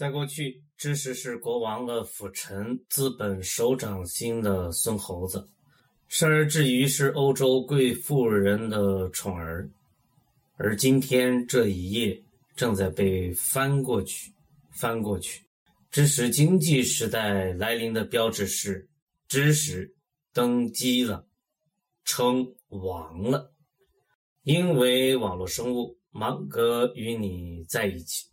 在过去知识是国王的辅臣资本手掌心的孙猴子生而至于是欧洲贵妇人的宠儿。而今天这一页正在被翻过去翻过去。知识经济时代来临的标志是知识登基了称王了因为网络生物芒格与你在一起。